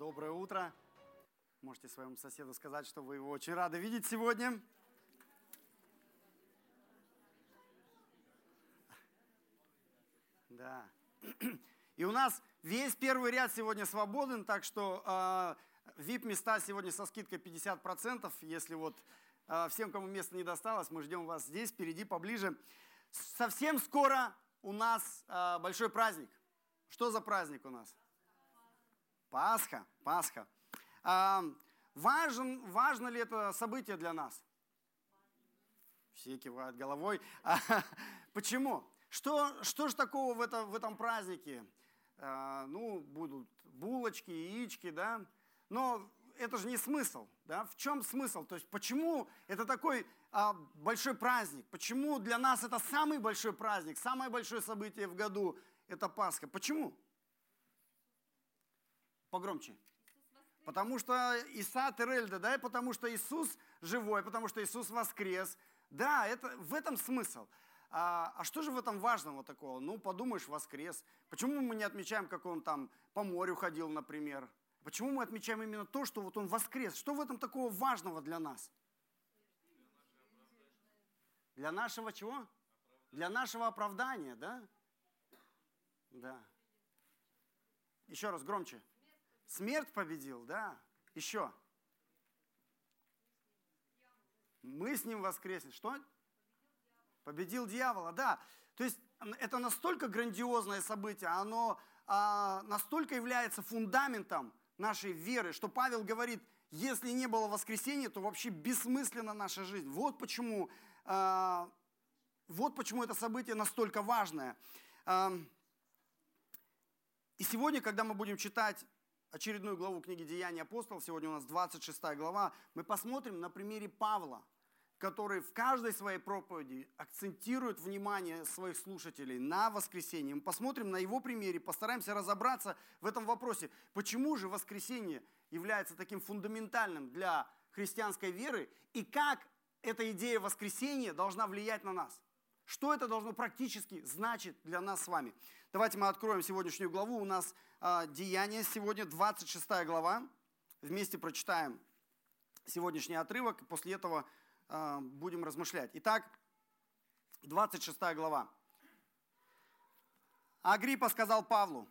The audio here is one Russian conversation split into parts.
Доброе утро. Можете своему соседу сказать, что вы его очень рады видеть сегодня. Да. И у нас весь первый ряд сегодня свободен, так что э, VIP-места сегодня со скидкой 50%. Если вот э, всем, кому место не досталось, мы ждем вас здесь, впереди, поближе. Совсем скоро у нас э, большой праздник. Что за праздник у нас? Пасха, Пасха. А, важен, важно ли это событие для нас? Все кивают головой. А, почему? Что, что же такого в, это, в этом празднике? А, ну, будут булочки, яички, да? Но это же не смысл, да? В чем смысл? То есть почему это такой а, большой праздник? Почему для нас это самый большой праздник, самое большое событие в году – это Пасха? Почему? Погромче. Потому что Иса Терельда, да, и потому что Иисус живой, потому что Иисус воскрес. Да, это, в этом смысл. А, а что же в этом важного такого? Ну, подумаешь, воскрес. Почему мы не отмечаем, как он там по морю ходил, например? Почему мы отмечаем именно то, что вот он воскрес? Что в этом такого важного для нас? Для нашего чего? Для нашего оправдания, да? Да. Еще раз, громче. Смерть победил, да. Еще. Мы с ним воскреснем. Что? Победил дьявола, да. То есть это настолько грандиозное событие, оно а, настолько является фундаментом нашей веры, что Павел говорит, если не было воскресения, то вообще бессмысленна наша жизнь. Вот почему, а, вот почему это событие настолько важное. А, и сегодня, когда мы будем читать очередную главу книги «Деяния апостолов», сегодня у нас 26 глава, мы посмотрим на примере Павла, который в каждой своей проповеди акцентирует внимание своих слушателей на воскресенье. Мы посмотрим на его примере, постараемся разобраться в этом вопросе. Почему же воскресенье является таким фундаментальным для христианской веры и как эта идея воскресения должна влиять на нас? Что это должно практически значить для нас с вами? Давайте мы откроем сегодняшнюю главу. У нас э, Деяние сегодня, 26 глава. Вместе прочитаем сегодняшний отрывок, и после этого э, будем размышлять. Итак, 26 глава. Агриппа сказал Павлу,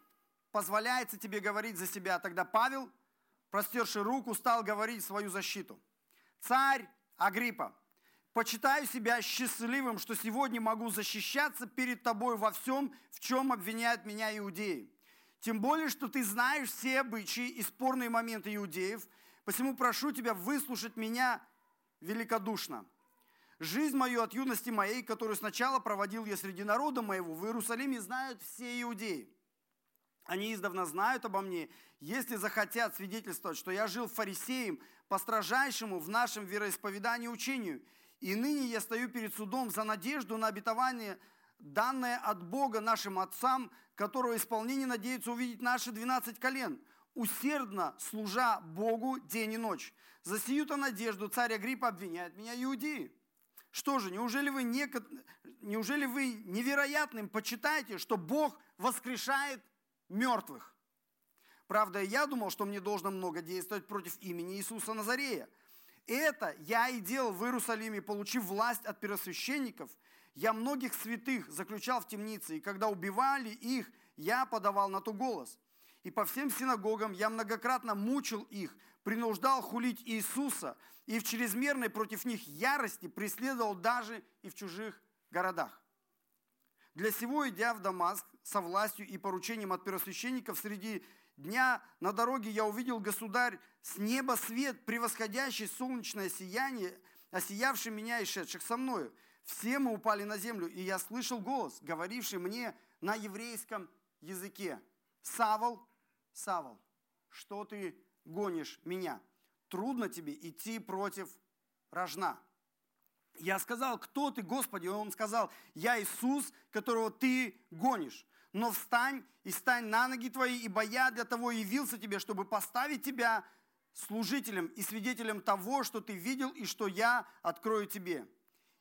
позволяется тебе говорить за себя. Тогда Павел, простерши руку, стал говорить свою защиту. Царь Агриппа, Почитаю себя счастливым, что сегодня могу защищаться перед тобой во всем, в чем обвиняют меня иудеи. Тем более, что ты знаешь все обычаи и спорные моменты иудеев, посему прошу тебя выслушать меня великодушно. Жизнь мою от юности моей, которую сначала проводил я среди народа моего, в Иерусалиме знают все иудеи. Они издавна знают обо мне, если захотят свидетельствовать, что я жил фарисеем по строжайшему в нашем вероисповедании учению – и ныне я стою перед судом за надежду на обетование, данное от Бога нашим отцам, которого исполнение надеются увидеть наши 12 колен, усердно служа Богу день и ночь. За сию-то надежду царь Агриппа обвиняет меня иудеи. Что же, неужели вы, не, неужели вы невероятным почитаете, что Бог воскрешает мертвых? Правда, я думал, что мне должно много действовать против имени Иисуса Назарея. Это я и делал в Иерусалиме, получив власть от первосвященников. Я многих святых заключал в темнице, и когда убивали их, я подавал на то голос. И по всем синагогам я многократно мучил их, принуждал хулить Иисуса, и в чрезмерной против них ярости преследовал даже и в чужих городах. Для сего, идя в Дамаск со властью и поручением от первосвященников среди дня на дороге я увидел, государь, с неба свет, превосходящий солнечное сияние, осиявший меня и шедших со мною. Все мы упали на землю, и я слышал голос, говоривший мне на еврейском языке. Савол, Савол, что ты гонишь меня? Трудно тебе идти против рожна. Я сказал, кто ты, Господи? И он сказал, я Иисус, которого ты гонишь но встань и стань на ноги твои, ибо я для того явился тебе, чтобы поставить тебя служителем и свидетелем того, что ты видел и что я открою тебе,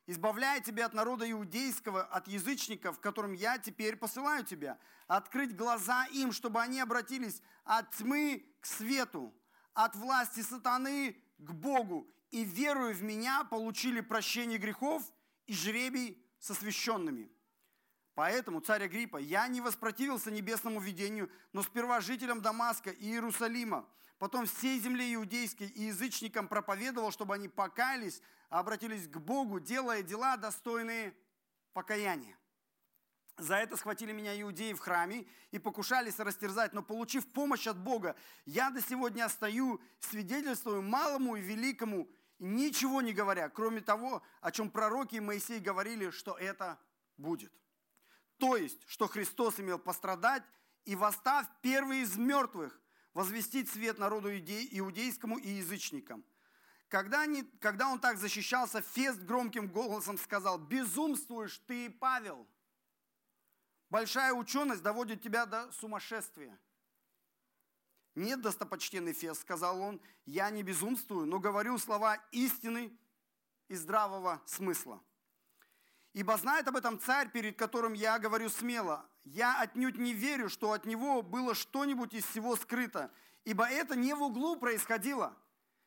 избавляя тебя от народа иудейского, от язычников, которым я теперь посылаю тебя, открыть глаза им, чтобы они обратились от тьмы к свету, от власти сатаны к Богу, и веруя в меня, получили прощение грехов и жребий со священными. Поэтому, царь Агриппа, я не воспротивился небесному видению, но сперва жителям Дамаска и Иерусалима, потом всей земле иудейской и язычникам проповедовал, чтобы они покаялись, обратились к Богу, делая дела, достойные покаяния. За это схватили меня иудеи в храме и покушались растерзать, но получив помощь от Бога, я до сегодня стою, свидетельствую малому и великому, ничего не говоря, кроме того, о чем пророки и Моисей говорили, что это будет. То есть, что Христос имел пострадать и, восстав первый из мертвых, возвестить свет народу иудейскому и язычникам. Когда, они, когда он так защищался, Фест громким голосом сказал, «Безумствуешь ты, Павел!» Большая ученость доводит тебя до сумасшествия. Нет, достопочтенный Фес, сказал он, я не безумствую, но говорю слова истины и здравого смысла. Ибо знает об этом царь, перед которым я говорю смело. Я отнюдь не верю, что от него было что-нибудь из всего скрыто, ибо это не в углу происходило.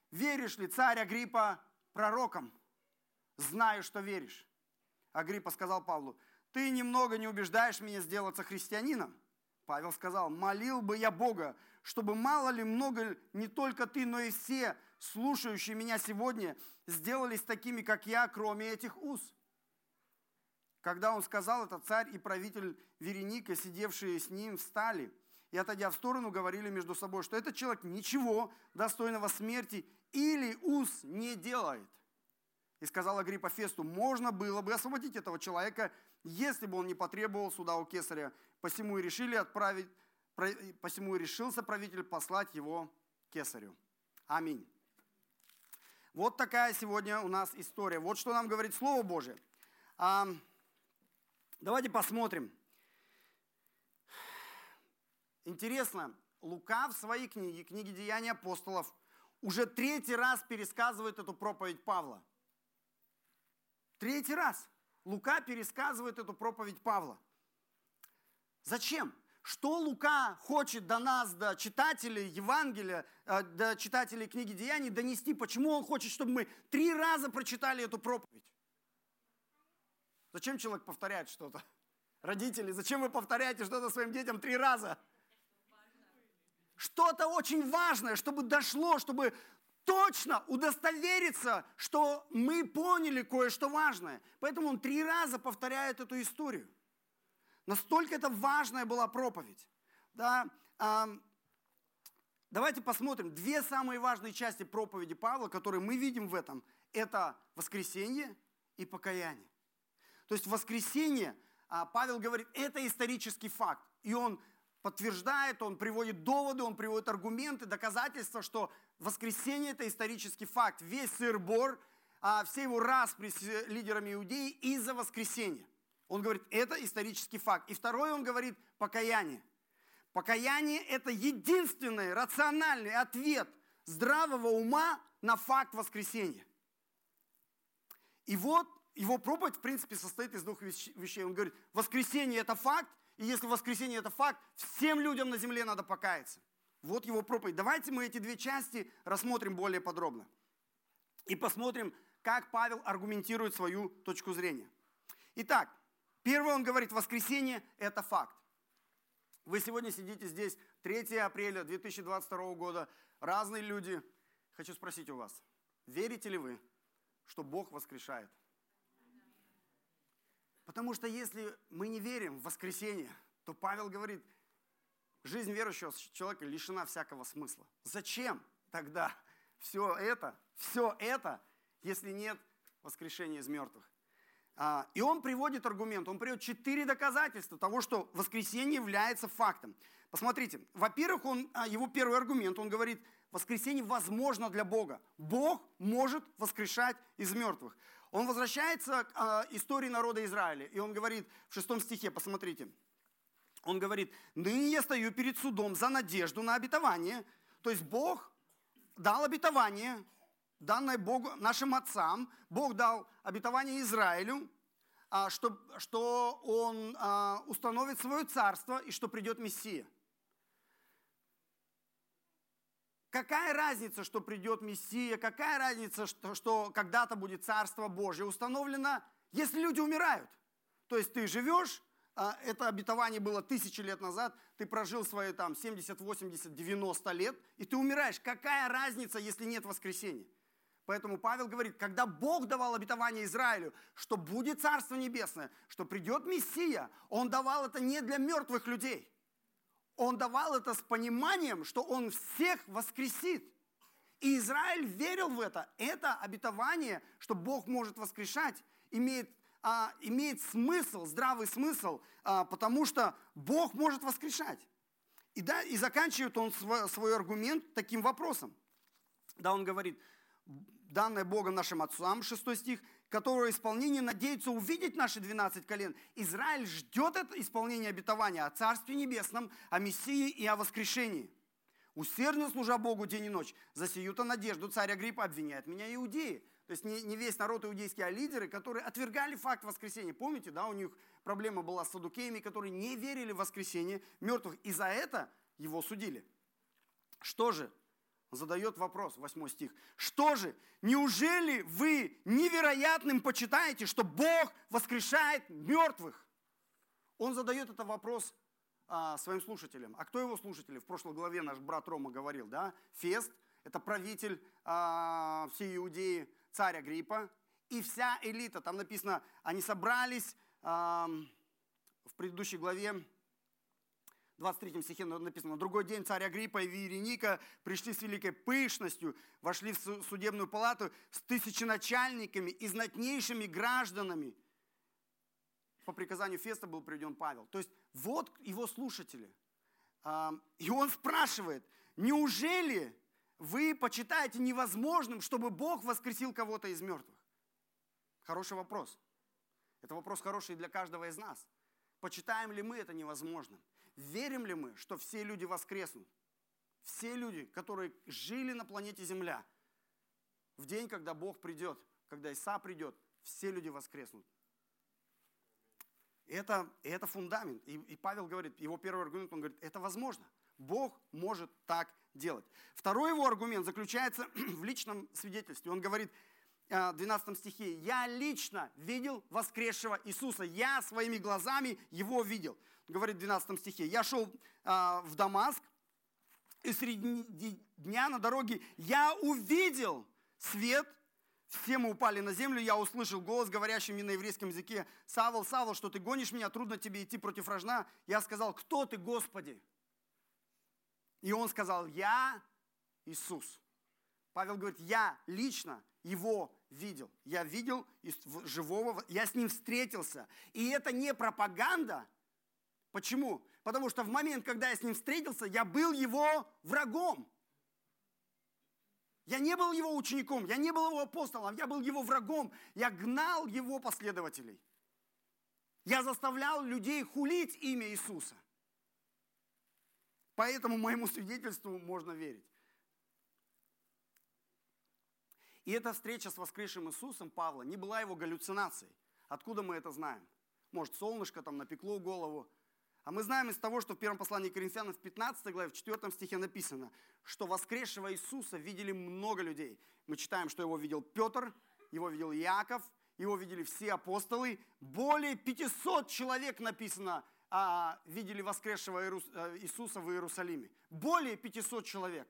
Веришь ли, царь Агриппа, пророком? Знаю, что веришь. Агриппа сказал Павлу, ты немного не убеждаешь меня сделаться христианином. Павел сказал, молил бы я Бога, чтобы мало ли много не только ты, но и все, слушающие меня сегодня, сделались такими, как я, кроме этих уз. Когда он сказал это, царь и правитель Вереника, сидевшие с ним, встали и, отойдя в сторону, говорили между собой, что этот человек ничего достойного смерти или уз не делает. И сказал Агриппа Фесту, можно было бы освободить этого человека если бы он не потребовал суда у кесаря. Посему и решили отправить, посему и решился правитель послать его кесарю. Аминь. Вот такая сегодня у нас история. Вот что нам говорит Слово Божие. Давайте посмотрим. Интересно, Лука в своей книге, книге Деяний апостолов, уже третий раз пересказывает эту проповедь Павла. Третий раз. Лука пересказывает эту проповедь Павла. Зачем? Что Лука хочет до нас, до читателей Евангелия, э, до читателей книги Деяний донести? Почему он хочет, чтобы мы три раза прочитали эту проповедь? Зачем человек повторяет что-то? Родители, зачем вы повторяете что-то своим детям три раза? Что-то очень важное, чтобы дошло, чтобы точно удостовериться, что мы поняли кое-что важное. Поэтому он три раза повторяет эту историю. Настолько это важная была проповедь. Да, давайте посмотрим. Две самые важные части проповеди Павла, которые мы видим в этом, это воскресенье и покаяние. То есть воскресенье, а, Павел говорит, это исторический факт. И он подтверждает, он приводит доводы, он приводит аргументы, доказательства, что воскресение – это исторический факт. Весь сыр-бор, а, все его распри с лидерами Иудеи из-за воскресения. Он говорит, это исторический факт. И второе, он говорит, покаяние. Покаяние – это единственный рациональный ответ здравого ума на факт воскресения. И вот его проповедь, в принципе, состоит из двух вещей. Он говорит, воскресение – это факт, и если воскресение это факт, всем людям на земле надо покаяться. Вот его проповедь. Давайте мы эти две части рассмотрим более подробно. И посмотрим, как Павел аргументирует свою точку зрения. Итак, первое он говорит, воскресение – это факт. Вы сегодня сидите здесь 3 апреля 2022 года, разные люди. Хочу спросить у вас, верите ли вы, что Бог воскрешает? Потому что если мы не верим в воскресение, то Павел говорит, жизнь верующего человека лишена всякого смысла. Зачем тогда все это, все это, если нет воскрешения из мертвых? А, и он приводит аргумент, он приводит четыре доказательства того, что воскресение является фактом. Посмотрите, во-первых, он, а, его первый аргумент, он говорит, воскресение возможно для Бога. Бог может воскрешать из мертвых. Он возвращается к э, истории народа Израиля, и он говорит в шестом стихе, посмотрите, он говорит, ныне я стою перед судом за надежду на обетование. То есть Бог дал обетование, данное Богу, нашим отцам. Бог дал обетование Израилю, а, что, что он а, установит свое царство и что придет Мессия. Какая разница, что придет Мессия, какая разница, что, что когда-то будет Царство Божье установлено, если люди умирают. То есть ты живешь, а, это обетование было тысячи лет назад, ты прожил свои там 70, 80, 90 лет, и ты умираешь. Какая разница, если нет воскресения? Поэтому Павел говорит, когда Бог давал обетование Израилю, что будет Царство Небесное, что придет Мессия, Он давал это не для мертвых людей. Он давал это с пониманием, что Он всех воскресит. И Израиль верил в это. Это обетование, что Бог может воскрешать, имеет, а, имеет смысл, здравый смысл, а, потому что Бог может воскрешать. И, да, и заканчивает он свой, свой аргумент таким вопросом. Да, он говорит, данное Богом нашим отцам, 6 стих, которого исполнение надеется увидеть наши 12 колен. Израиль ждет это исполнение обетования о Царстве Небесном, о Мессии и о воскрешении. Усердно служа Богу день и ночь, за сию-то надежду царь Агриппа обвиняет меня иудеи. То есть не, не весь народ иудейский, а лидеры, которые отвергали факт воскресения. Помните, да, у них проблема была с садукеями, которые не верили в воскресение мертвых. И за это его судили. Что же, задает вопрос, 8 стих. Что же, неужели вы невероятным почитаете, что Бог воскрешает мертвых? Он задает этот вопрос а, своим слушателям. А кто его слушатели? В прошлой главе наш брат Рома говорил, да? Фест, это правитель а, всей Иудеи, царь Агриппа, и вся элита. Там написано, они собрались а, в предыдущей главе, 23 стихе написано, «На другой день царь Агриппа и Вереника пришли с великой пышностью, вошли в судебную палату с тысяченачальниками и знатнейшими гражданами». По приказанию Феста был приведен Павел. То есть вот его слушатели. И он спрашивает, неужели вы почитаете невозможным, чтобы Бог воскресил кого-то из мертвых? Хороший вопрос. Это вопрос хороший для каждого из нас. Почитаем ли мы это невозможным? Верим ли мы, что все люди воскреснут? Все люди, которые жили на планете Земля, в день, когда Бог придет, когда Иса придет, все люди воскреснут. Это, это фундамент. И, и Павел говорит, его первый аргумент, он говорит, это возможно. Бог может так делать. Второй его аргумент заключается в личном свидетельстве. Он говорит, 12 э, стихе, «Я лично видел воскресшего Иисуса, я своими глазами его видел». Говорит в 12 стихе, «Я шел а, в Дамаск, и среди дня на дороге я увидел свет, все мы упали на землю, я услышал голос, говорящий мне на еврейском языке, «Савол, Савол, что ты гонишь меня, трудно тебе идти против рожна». Я сказал, «Кто ты, Господи?» И он сказал, «Я Иисус». Павел говорит, «Я лично его видел. Я видел живого, я с ним встретился. И это не пропаганда. Почему? Потому что в момент, когда я с ним встретился, я был его врагом. Я не был его учеником, я не был его апостолом, я был его врагом. Я гнал его последователей. Я заставлял людей хулить имя Иисуса. Поэтому моему свидетельству можно верить. И эта встреча с воскресшим Иисусом Павла не была его галлюцинацией. Откуда мы это знаем? Может, солнышко там напекло голову. А мы знаем из того, что в первом послании Коринфянам в 15 главе, в 4 стихе написано, что воскресшего Иисуса видели много людей. Мы читаем, что его видел Петр, его видел Яков, его видели все апостолы. Более 500 человек написано, а, видели воскресшего э, Иисуса в Иерусалиме. Более 500 человек.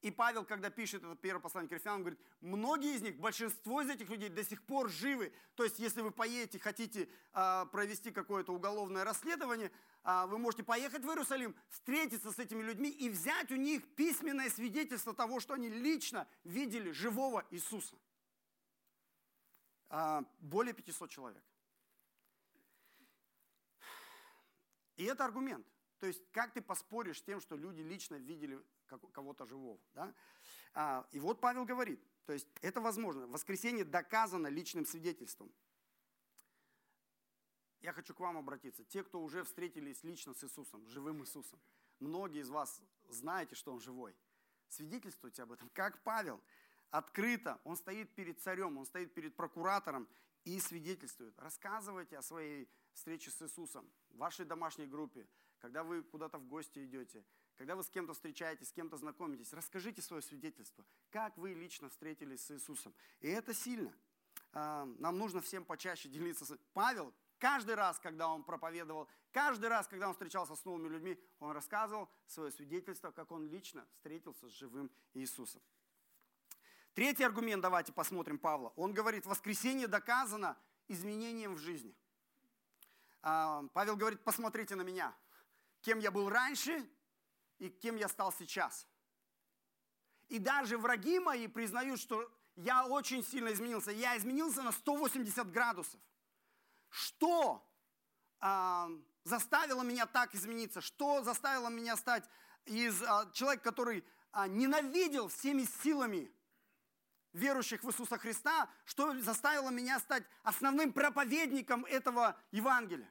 И Павел, когда пишет это первое послание к Коринфянам, говорит, многие из них, большинство из этих людей до сих пор живы. То есть, если вы поедете, хотите э, провести какое-то уголовное расследование, э, вы можете поехать в Иерусалим, встретиться с этими людьми и взять у них письменное свидетельство того, что они лично видели живого Иисуса. Э, более 500 человек. И это аргумент. То есть, как ты поспоришь с тем, что люди лично видели кого-то живого. Да? А, и вот Павел говорит, то есть это возможно. Воскресение доказано личным свидетельством. Я хочу к вам обратиться. Те, кто уже встретились лично с Иисусом, живым Иисусом. Многие из вас знаете, что Он живой. Свидетельствуйте об этом, как Павел. Открыто. Он стоит перед царем, он стоит перед прокуратором и свидетельствует. Рассказывайте о своей встрече с Иисусом в вашей домашней группе, когда вы куда-то в гости идете, когда вы с кем-то встречаетесь, с кем-то знакомитесь, расскажите свое свидетельство, как вы лично встретились с Иисусом. И это сильно. А, нам нужно всем почаще делиться. С... Павел каждый раз, когда он проповедовал, каждый раз, когда он встречался с новыми людьми, он рассказывал свое свидетельство, как он лично встретился с живым Иисусом. Третий аргумент, давайте посмотрим Павла. Он говорит, воскресение доказано изменением в жизни. А, Павел говорит, посмотрите на меня, кем я был раньше и кем я стал сейчас. И даже враги мои признают, что я очень сильно изменился. Я изменился на 180 градусов. Что а, заставило меня так измениться? Что заставило меня стать из а, человека, который а, ненавидел всеми силами верующих в Иисуса Христа, что заставило меня стать основным проповедником этого Евангелия?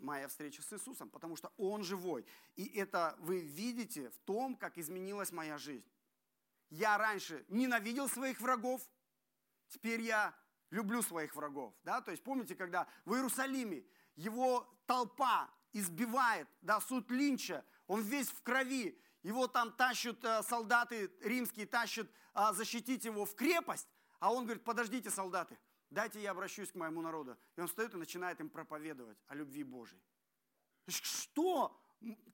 Моя встреча с Иисусом, потому что Он живой. И это вы видите в том, как изменилась моя жизнь. Я раньше ненавидел своих врагов, теперь я люблю своих врагов. Да? То есть помните, когда в Иерусалиме его толпа избивает, да, суд Линча, он весь в крови, его там тащат э, солдаты римские, тащат э, защитить его в крепость, а он говорит, подождите, солдаты, дайте я обращусь к моему народу. И он встает и начинает им проповедовать о любви Божьей. Что?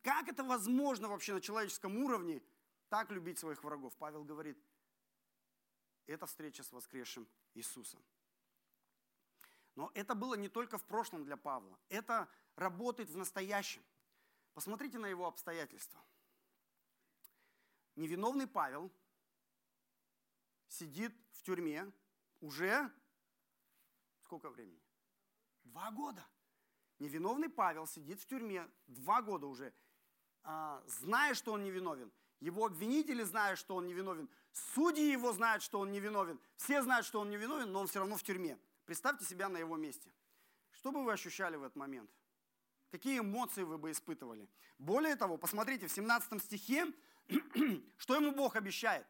Как это возможно вообще на человеческом уровне так любить своих врагов? Павел говорит, это встреча с воскресшим Иисусом. Но это было не только в прошлом для Павла, это работает в настоящем. Посмотрите на его обстоятельства. Невиновный Павел сидит в тюрьме уже Сколько времени? Два года. Невиновный Павел сидит в тюрьме два года уже, а, зная, что он невиновен. Его обвинители знают, что он невиновен. Судьи его знают, что он невиновен. Все знают, что он невиновен, но он все равно в тюрьме. Представьте себя на его месте. Что бы вы ощущали в этот момент? Какие эмоции вы бы испытывали? Более того, посмотрите, в 17 стихе, что ему Бог обещает.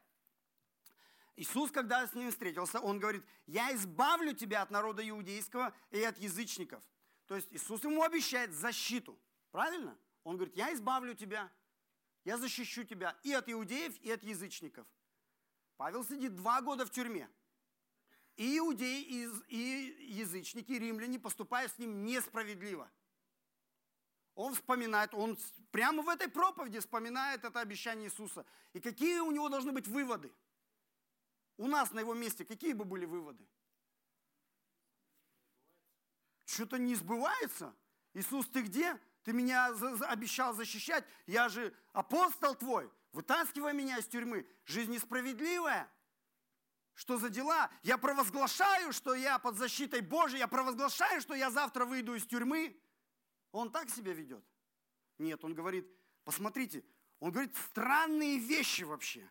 Иисус, когда с ним встретился, он говорит, я избавлю тебя от народа иудейского и от язычников. То есть Иисус ему обещает защиту. Правильно? Он говорит, я избавлю тебя, я защищу тебя и от иудеев, и от язычников. Павел сидит два года в тюрьме. И иудеи, и язычники, и римляне поступают с ним несправедливо. Он вспоминает, он прямо в этой проповеди вспоминает это обещание Иисуса. И какие у него должны быть выводы – у нас на его месте какие бы были выводы? Что-то не сбывается. Иисус, ты где? Ты меня обещал защищать. Я же апостол твой. Вытаскивай меня из тюрьмы. Жизнь несправедливая. Что за дела? Я провозглашаю, что я под защитой Божией. Я провозглашаю, что я завтра выйду из тюрьмы. Он так себя ведет? Нет, он говорит, посмотрите, он говорит странные вещи вообще.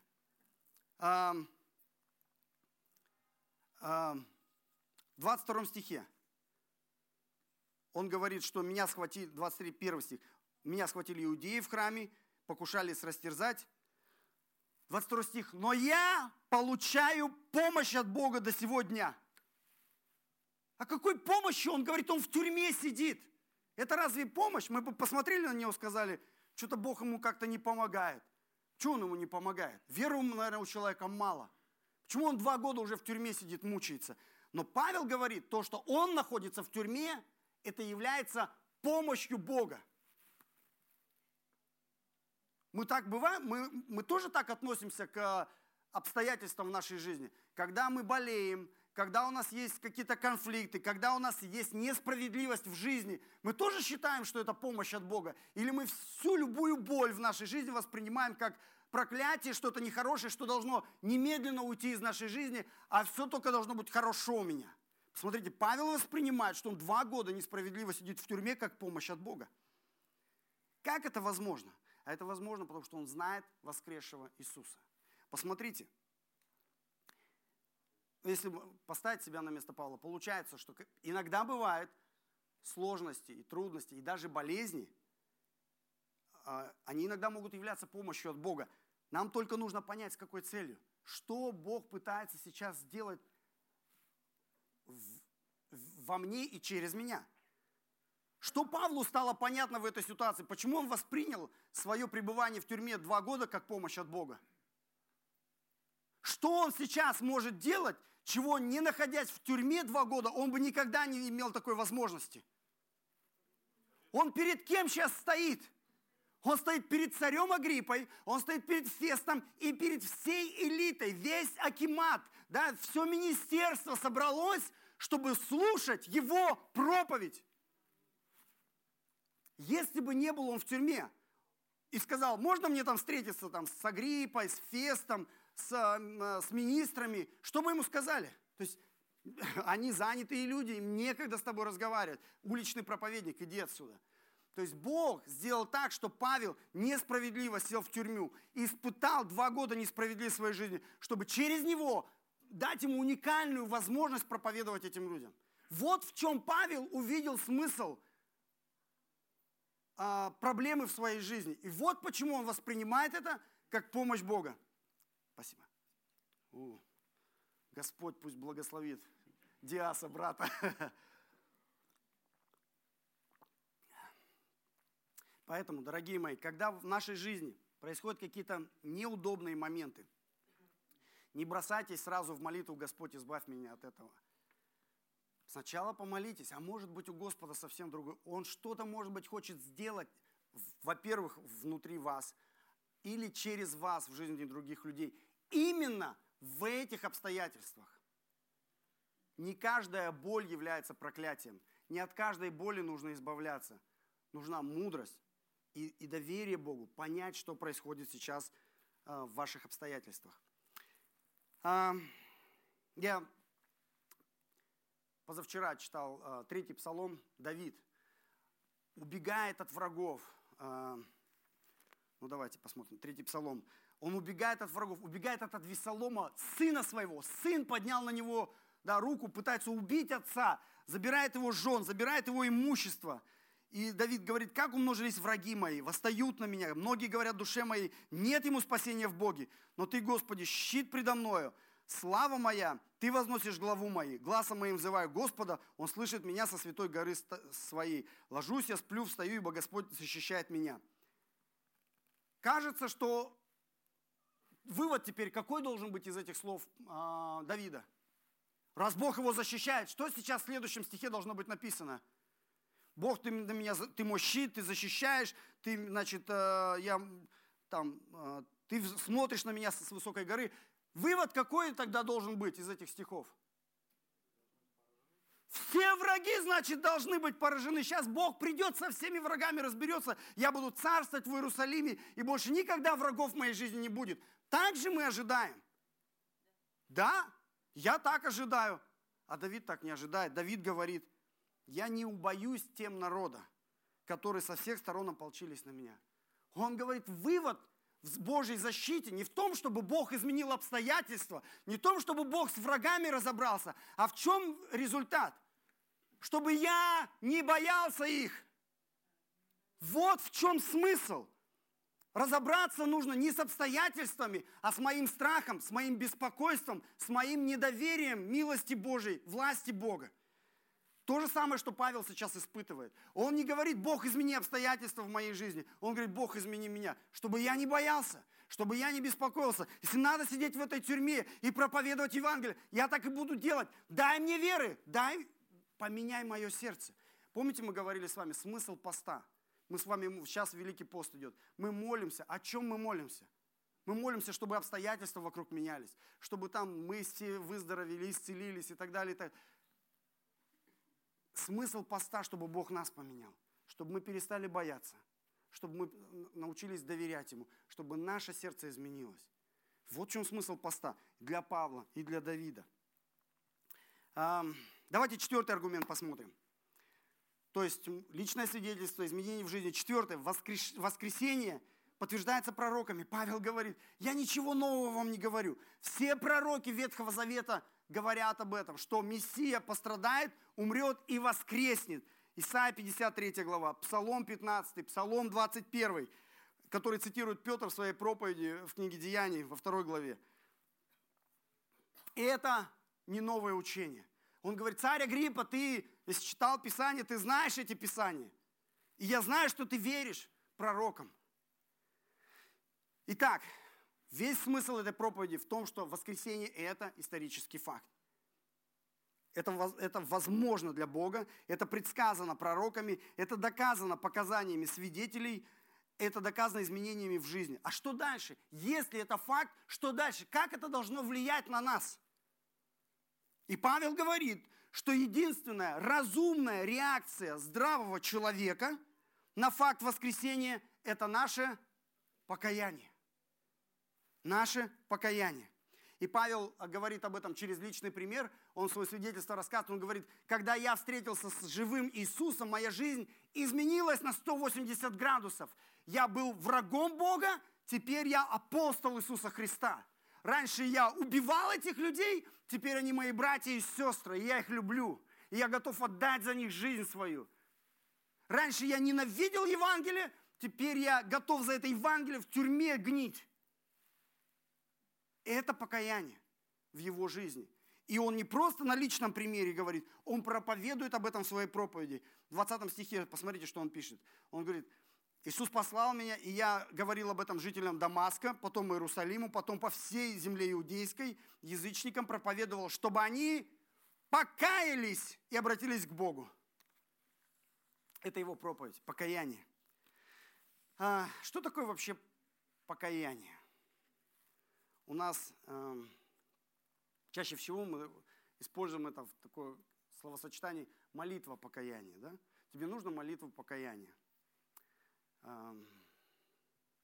22 стихе он говорит, что меня схватили, 23 стих, меня схватили иудеи в храме, покушались растерзать. 22 стих, но я получаю помощь от Бога до сего дня. О какой помощи? Он говорит, он в тюрьме сидит. Это разве помощь? Мы бы посмотрели на него, сказали, что-то Бог ему как-то не помогает. Чего он ему не помогает? Веры, наверное, у человека мало. Почему он два года уже в тюрьме сидит, мучается? Но Павел говорит, то, что он находится в тюрьме, это является помощью Бога. Мы так бываем, мы, мы тоже так относимся к обстоятельствам в нашей жизни. Когда мы болеем, когда у нас есть какие-то конфликты, когда у нас есть несправедливость в жизни, мы тоже считаем, что это помощь от Бога. Или мы всю любую боль в нашей жизни воспринимаем как проклятие, что-то нехорошее, что должно немедленно уйти из нашей жизни, а все только должно быть хорошо у меня. Посмотрите, Павел воспринимает, что он два года несправедливо сидит в тюрьме, как помощь от Бога. Как это возможно? А это возможно, потому что он знает воскресшего Иисуса. Посмотрите, если поставить себя на место Павла, получается, что иногда бывают сложности и трудности, и даже болезни, а, они иногда могут являться помощью от Бога. Нам только нужно понять, с какой целью. Что Бог пытается сейчас сделать во мне и через меня. Что Павлу стало понятно в этой ситуации? Почему он воспринял свое пребывание в тюрьме два года как помощь от Бога? Что он сейчас может делать, чего не находясь в тюрьме два года, он бы никогда не имел такой возможности? Он перед кем сейчас стоит? Он стоит перед царем Агриппой, он стоит перед Фестом и перед всей элитой, весь Акимат, да, все министерство собралось, чтобы слушать его проповедь. Если бы не был он в тюрьме и сказал, можно мне там встретиться там, с Агриппой, с Фестом, с, э, с министрами, что бы ему сказали? То есть они занятые люди, им некогда с тобой разговаривать. Уличный проповедник, иди отсюда. То есть Бог сделал так, что Павел несправедливо сел в тюрьму испытал два года несправедливости в своей жизни, чтобы через него дать ему уникальную возможность проповедовать этим людям. Вот в чем Павел увидел смысл а, проблемы в своей жизни. И вот почему он воспринимает это как помощь Бога. Спасибо. У, Господь пусть благословит Диаса, брата. Поэтому, дорогие мои, когда в нашей жизни происходят какие-то неудобные моменты, не бросайтесь сразу в молитву «Господь, избавь меня от этого». Сначала помолитесь, а может быть у Господа совсем другой. Он что-то, может быть, хочет сделать, во-первых, внутри вас, или через вас в жизни других людей. Именно в этих обстоятельствах. Не каждая боль является проклятием. Не от каждой боли нужно избавляться. Нужна мудрость и, и доверие Богу, понять, что происходит сейчас э, в ваших обстоятельствах. Э, я позавчера читал э, третий псалом, Давид убегает от врагов. Э, ну давайте посмотрим, третий псалом. Он убегает от врагов, убегает от Адвисалома, сына своего. Сын поднял на него да, руку, пытается убить отца, забирает его жен, забирает его имущество. И Давид говорит, как умножились враги мои, восстают на меня. Многие говорят душе моей, нет ему спасения в Боге. Но ты, Господи, щит предо мною, слава моя, ты возносишь главу моей, глазом моим взываю Господа, он слышит меня со святой горы своей. Ложусь я, сплю, встаю, ибо Господь защищает меня. Кажется, что вывод теперь какой должен быть из этих слов э, Давида? Раз Бог его защищает, что сейчас в следующем стихе должно быть написано? Бог, ты, на меня, ты мой щит, ты защищаешь, ты, значит, э, я, там, э, ты смотришь на меня с высокой горы. Вывод какой тогда должен быть из этих стихов? Все враги, значит, должны быть поражены. Сейчас Бог придет со всеми врагами, разберется. Я буду царствовать в Иерусалиме, и больше никогда врагов в моей жизни не будет. Так же мы ожидаем. Да, я так ожидаю. А Давид так не ожидает. Давид говорит, я не убоюсь тем народа, которые со всех сторон ополчились на меня. Он говорит, вывод – в Божьей защите, не в том, чтобы Бог изменил обстоятельства, не в том, чтобы Бог с врагами разобрался, а в чем результат? Чтобы я не боялся их. Вот в чем смысл. Разобраться нужно не с обстоятельствами, а с моим страхом, с моим беспокойством, с моим недоверием милости Божьей, власти Бога. То же самое, что Павел сейчас испытывает. Он не говорит, Бог, измени обстоятельства в моей жизни. Он говорит, Бог, измени меня, чтобы я не боялся, чтобы я не беспокоился. Если надо сидеть в этой тюрьме и проповедовать Евангелие, я так и буду делать. Дай мне веры, дай, поменяй мое сердце. Помните, мы говорили с вами, смысл поста. Мы с вами, сейчас Великий пост идет. Мы молимся. О чем мы молимся? Мы молимся, чтобы обстоятельства вокруг менялись, чтобы там мы все выздоровели, исцелились и так далее. И так далее. Смысл поста, чтобы Бог нас поменял, чтобы мы перестали бояться, чтобы мы научились доверять Ему, чтобы наше сердце изменилось. Вот в чем смысл поста для Павла и для Давида. Давайте четвертый аргумент посмотрим. То есть личное свидетельство, изменение в жизни. Четвертое, воскресение подтверждается пророками. Павел говорит, я ничего нового вам не говорю. Все пророки Ветхого Завета – говорят об этом, что Мессия пострадает, умрет и воскреснет. Исайя 53 глава, Псалом 15, Псалом 21, который цитирует Петр в своей проповеди в книге Деяний во второй главе. И это не новое учение. Он говорит, царь Агриппа, ты если читал Писание, ты знаешь эти Писания. И я знаю, что ты веришь пророкам. Итак, весь смысл этой проповеди в том, что воскресение – это исторический факт. Это, это возможно для Бога, это предсказано пророками, это доказано показаниями свидетелей, это доказано изменениями в жизни. А что дальше? Если это факт, что дальше? Как это должно влиять на нас? И Павел говорит, что единственная разумная реакция здравого человека на факт воскресения – это наше покаяние. Наше покаяние. И Павел говорит об этом через личный пример. Он свое свидетельство рассказывает. Он говорит, когда я встретился с живым Иисусом, моя жизнь изменилась на 180 градусов. Я был врагом Бога, теперь я апостол Иисуса Христа. Раньше я убивал этих людей, теперь они мои братья и сестры, и я их люблю. И я готов отдать за них жизнь свою. Раньше я ненавидел Евангелие, теперь я готов за это Евангелие в тюрьме гнить. Это покаяние в его жизни. И он не просто на личном примере говорит, он проповедует об этом в своей проповеди. В 20 стихе, посмотрите, что он пишет. Он говорит, Иисус послал меня, и я говорил об этом жителям Дамаска, потом Иерусалиму, потом по всей земле иудейской, язычникам проповедовал, чтобы они покаялись и обратились к Богу. Это его проповедь, покаяние. А, что такое вообще покаяние? У нас э, чаще всего мы используем это в такое словосочетание молитва покаяния. Да? Тебе нужно молитва покаяния. Э,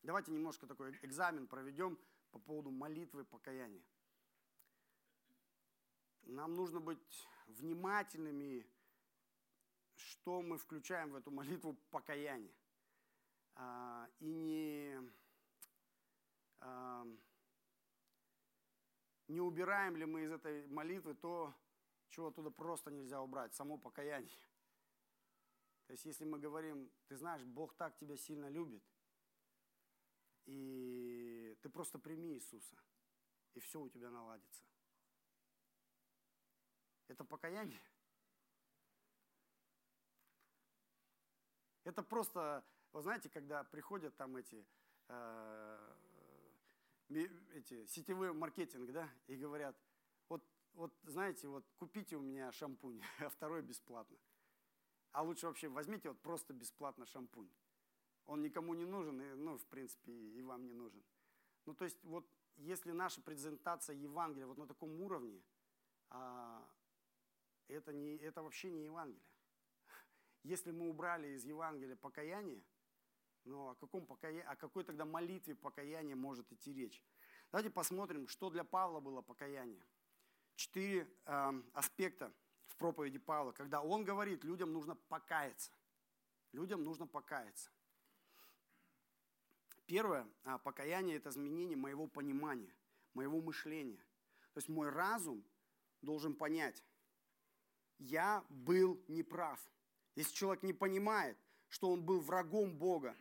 давайте немножко такой экзамен проведем по поводу молитвы покаяния. Нам нужно быть внимательными, что мы включаем в эту молитву покаяния. Э, и не эм, не убираем ли мы из этой молитвы то, чего оттуда просто нельзя убрать, само покаяние. То есть если мы говорим, ты знаешь, Бог так тебя сильно любит, и ты просто прими Иисуса, и все у тебя наладится. Это покаяние. Это просто, вы знаете, когда приходят там эти э, эти, сетевой маркетинг, да, и говорят, вот, вот знаете, вот купите у меня шампунь, а второй бесплатно. А лучше вообще возьмите вот просто бесплатно шампунь. Он никому не нужен, и, ну, в принципе, и вам не нужен. Ну, то есть, вот если наша презентация Евангелия вот на таком уровне, а, это, не, это вообще не Евангелие. Если мы убрали из Евангелия покаяние, но о, каком покая... о какой тогда молитве покаяния может идти речь? Давайте посмотрим, что для Павла было покаяние. Четыре э, аспекта в проповеди Павла, когда он говорит, людям нужно покаяться. Людям нужно покаяться. Первое, а, покаяние – это изменение моего понимания, моего мышления. То есть мой разум должен понять, я был неправ. Если человек не понимает, что он был врагом Бога,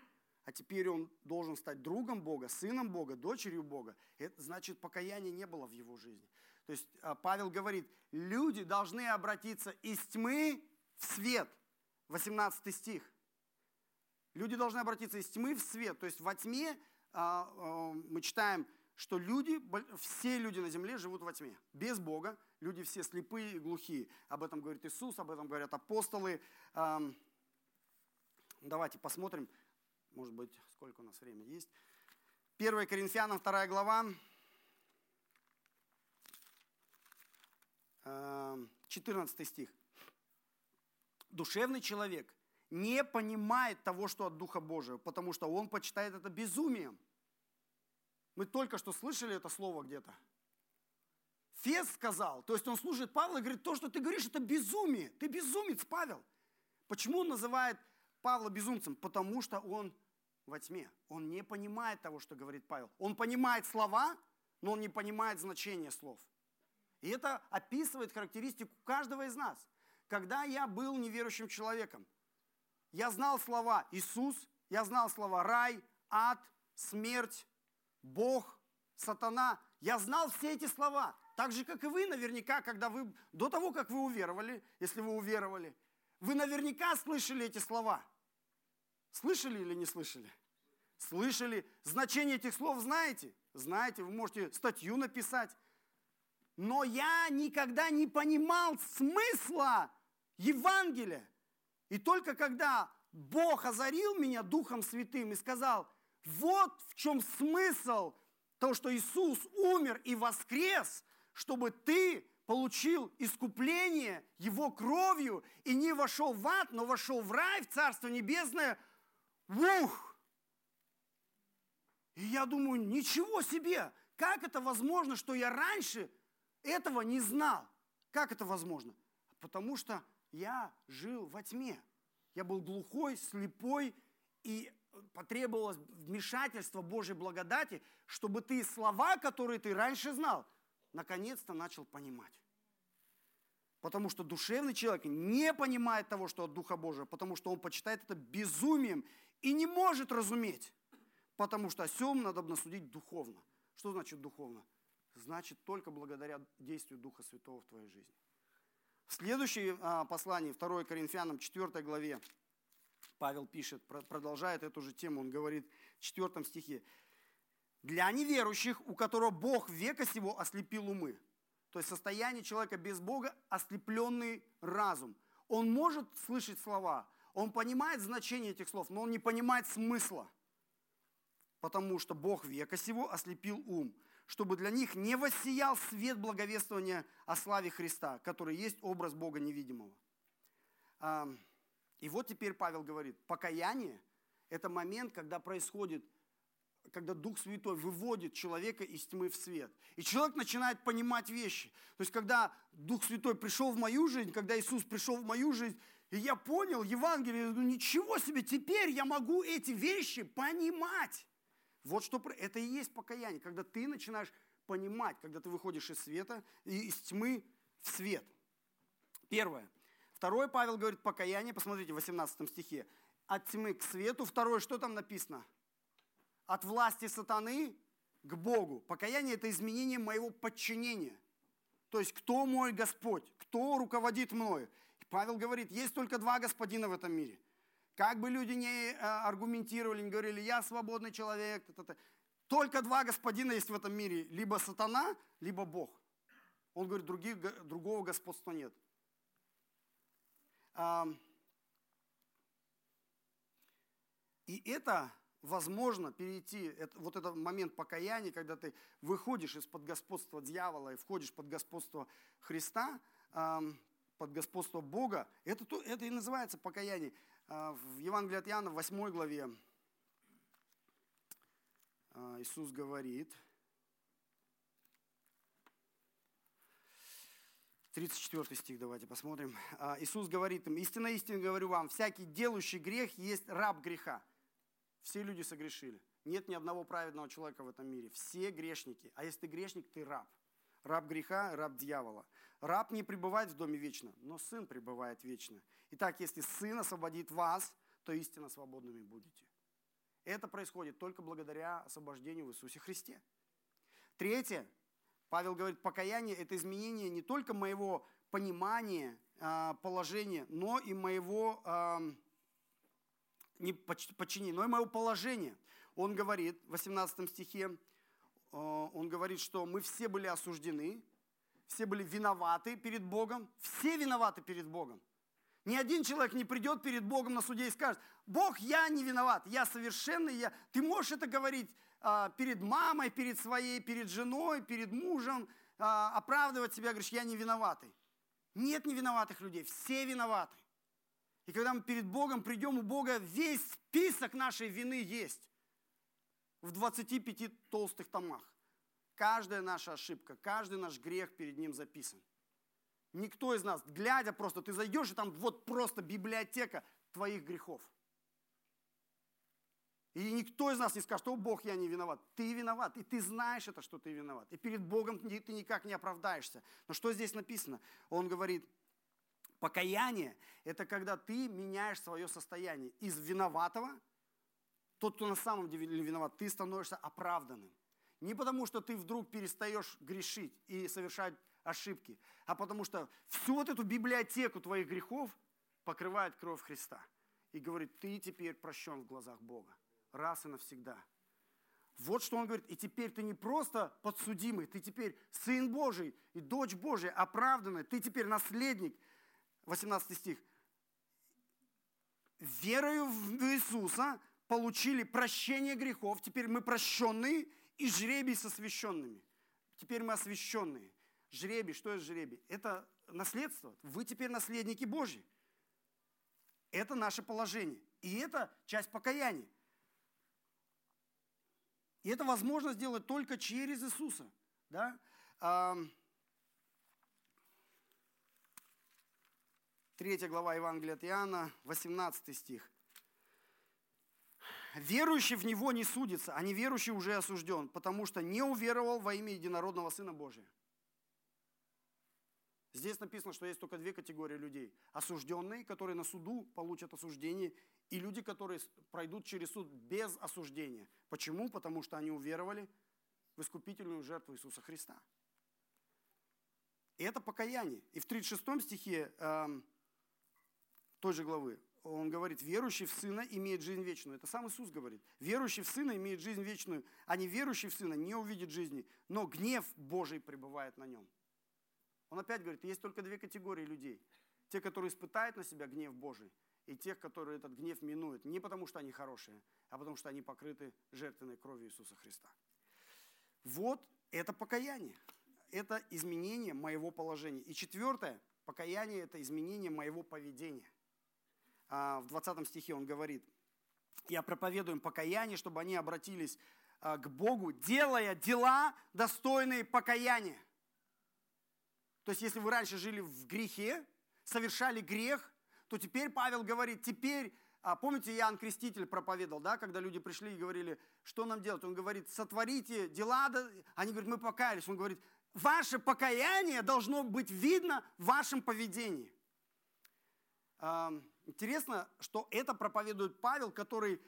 а теперь он должен стать другом Бога, сыном Бога, дочерью Бога, это значит, покаяния не было в его жизни. То есть а, Павел говорит, люди должны обратиться из тьмы в свет. 18 стих. Люди должны обратиться из тьмы в свет. То есть во тьме а, а, мы читаем, что люди, все люди на земле живут во тьме. Без Бога. Люди все слепые и глухие. Об этом говорит Иисус, об этом говорят апостолы. Давайте посмотрим может быть, сколько у нас времени есть. 1 Коринфянам, 2 глава, 14 эм, стих. Душевный человек не понимает того, что от Духа Божия, потому что он почитает это безумием. Мы только что слышали это слово где-то. Фес сказал, то есть он слушает Павла и говорит, то, что ты говоришь, это безумие. Ты безумец, Павел. Почему он называет Павла безумцем? Потому что он во тьме. Он не понимает того, что говорит Павел. Он понимает слова, но он не понимает значение слов. И это описывает характеристику каждого из нас. Когда я был неверующим человеком, я знал слова Иисус, я знал слова рай, ад, смерть, Бог, сатана. Я знал все эти слова. Так же, как и вы наверняка, когда вы, до того, как вы уверовали, если вы уверовали – Вы наверняка слышали эти слова. Слышали или не слышали? Слышали. Значение этих слов знаете? Знаете, вы можете статью написать. Но я никогда не понимал смысла Евангелия. И только когда Бог озарил меня Духом Святым и сказал, вот в чем смысл того, что Иисус умер и воскрес, чтобы ты получил искупление Его кровью и не вошел в ад, но вошел в рай, в Царство Небесное. Ух! И я думаю, ничего себе! Как это возможно, что я раньше этого не знал? Как это возможно? Потому что я жил во тьме. Я был глухой, слепой, и потребовалось вмешательство Божьей благодати, чтобы ты слова, которые ты раньше знал, наконец-то начал понимать. Потому что душевный человек не понимает того, что от Духа Божия, потому что он почитает это безумием и не может разуметь. Потому что о всем надо судить духовно. Что значит духовно? Значит, только благодаря действию Духа Святого в твоей жизни. В следующем а, послании, 2 Коринфянам, 4 главе, Павел пишет, продолжает эту же тему, он говорит в 4 стихе. «Для неверующих, у которого Бог века сего ослепил умы». То есть состояние человека без Бога – ослепленный разум. Он может слышать слова, он понимает значение этих слов, но он не понимает смысла. Потому что Бог века сего ослепил ум – чтобы для них не воссиял свет благовествования о славе Христа, который есть образ Бога невидимого. И вот теперь Павел говорит, покаяние – это момент, когда происходит, когда Дух Святой выводит человека из тьмы в свет. И человек начинает понимать вещи. То есть, когда Дух Святой пришел в мою жизнь, когда Иисус пришел в мою жизнь, и я понял Евангелие, ну ничего себе, теперь я могу эти вещи понимать. Вот что это и есть покаяние, когда ты начинаешь понимать, когда ты выходишь из света, из тьмы в свет. Первое. Второе, Павел говорит, покаяние, посмотрите, в 18 стихе. От тьмы к свету. Второе, что там написано? От власти сатаны к Богу. Покаяние – это изменение моего подчинения. То есть, кто мой Господь? Кто руководит мною? И Павел говорит, есть только два господина в этом мире – как бы люди не э, аргументировали, не говорили, я свободный человек, т -т -т. только два господина есть в этом мире, либо сатана, либо Бог. Он говорит, других, другого господства нет. И это возможно перейти, вот этот момент покаяния, когда ты выходишь из-под господства дьявола и входишь под господство Христа, под господство Бога, это, это и называется покаяние. А, в Евангелии от Иоанна, в 8 главе, а, Иисус говорит, 34 стих давайте посмотрим. А, Иисус говорит им, истинно, истинно говорю вам, всякий делающий грех есть раб греха. Все люди согрешили. Нет ни одного праведного человека в этом мире. Все грешники. А если ты грешник, ты раб. Раб греха, раб дьявола. Раб не пребывает в доме вечно, но сын пребывает вечно. Итак, если сын освободит вас, то истинно свободными будете. Это происходит только благодаря освобождению в Иисусе Христе. Третье. Павел говорит, покаяние – это изменение не только моего понимания, а, положения, но и моего не подчинения, но и моего положения. Он говорит в 18 стихе, а, он говорит, что мы все были осуждены, все были виноваты перед Богом, все виноваты перед Богом. Ни один человек не придет перед Богом на суде и скажет, Бог, я не виноват, я совершенный, я... Ты можешь это говорить а, перед мамой, перед своей, перед женой, перед мужем, а, оправдывать себя, говоришь, я не виноватый. Нет невиноватых людей, все виноваты. И когда мы перед Богом придем, у Бога весь список нашей вины есть в 25 толстых томах. Каждая наша ошибка, каждый наш грех перед Ним записан. Никто из нас, глядя просто, ты зайдешь, и там вот просто библиотека твоих грехов. И никто из нас не скажет, что Бог, я не виноват. Ты виноват, и ты знаешь это, что ты виноват. И перед Богом ты никак не оправдаешься. Но что здесь написано? Он говорит, покаяние – это когда ты меняешь свое состояние из виноватого, тот, кто на самом деле виноват, ты становишься оправданным. Не потому, что ты вдруг перестаешь грешить и совершать ошибки, а потому что всю вот эту библиотеку твоих грехов покрывает кровь Христа и говорит, ты теперь прощен в глазах Бога, раз и навсегда. Вот что он говорит, и теперь ты не просто подсудимый, ты теперь сын Божий и дочь Божия, оправданный, ты теперь наследник. 18 стих. Верою в Иисуса получили прощение грехов, теперь мы прощенные и жребий с освященными. Теперь мы освященные. Жребий, что это жребий? Это наследство. Вы теперь наследники Божьи. Это наше положение. И это часть покаяния. И это возможно сделать только через Иисуса. Да? Третья глава Евангелия от Иоанна, 18 стих. «Верующий в Него не судится, а неверующий уже осужден, потому что не уверовал во имя единородного Сына Божия». Здесь написано, что есть только две категории людей. Осужденные, которые на суду получат осуждение, и люди, которые пройдут через суд без осуждения. Почему? Потому что они уверовали в искупительную жертву Иисуса Христа. И это покаяние. И в 36 стихе э, той же главы он говорит, верующий в Сына имеет жизнь вечную. Это сам Иисус говорит. Верующий в Сына имеет жизнь вечную, а не верующий в Сына не увидит жизни, но гнев Божий пребывает на нем. Он опять говорит, есть только две категории людей. Те, которые испытают на себя гнев Божий, и тех, которые этот гнев минуют. Не потому, что они хорошие, а потому, что они покрыты жертвенной кровью Иисуса Христа. Вот это покаяние. Это изменение моего положения. И четвертое, покаяние – это изменение моего поведения. А, в 20 стихе он говорит, «Я проповедую им покаяние, чтобы они обратились а, к Богу, делая дела, достойные покаяния». То есть, если вы раньше жили в грехе, совершали грех, то теперь Павел говорит, теперь, а, помните, Иоанн Креститель проповедовал, да, когда люди пришли и говорили, что нам делать? Он говорит, сотворите дела, они говорят, мы покаялись. Он говорит, ваше покаяние должно быть видно в вашем поведении. Интересно, что это проповедует Павел, который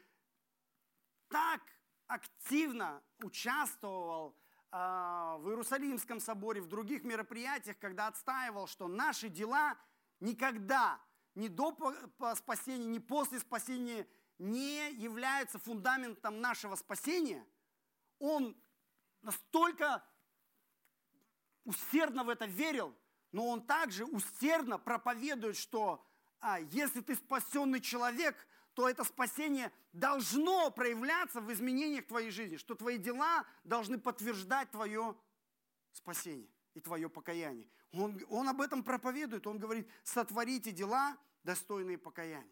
так активно участвовал а, в Иерусалимском соборе, в других мероприятиях, когда отстаивал, что наши дела никогда, ни до спасения, ни после спасения не являются фундаментом нашего спасения, он настолько усердно в это верил, но он также усердно проповедует, что а, если ты спасенный человек, то это спасение должно проявляться в изменениях твоей жизни, что твои дела должны подтверждать твое спасение и твое покаяние. Он, он об этом проповедует, он говорит, сотворите дела, достойные покаяния.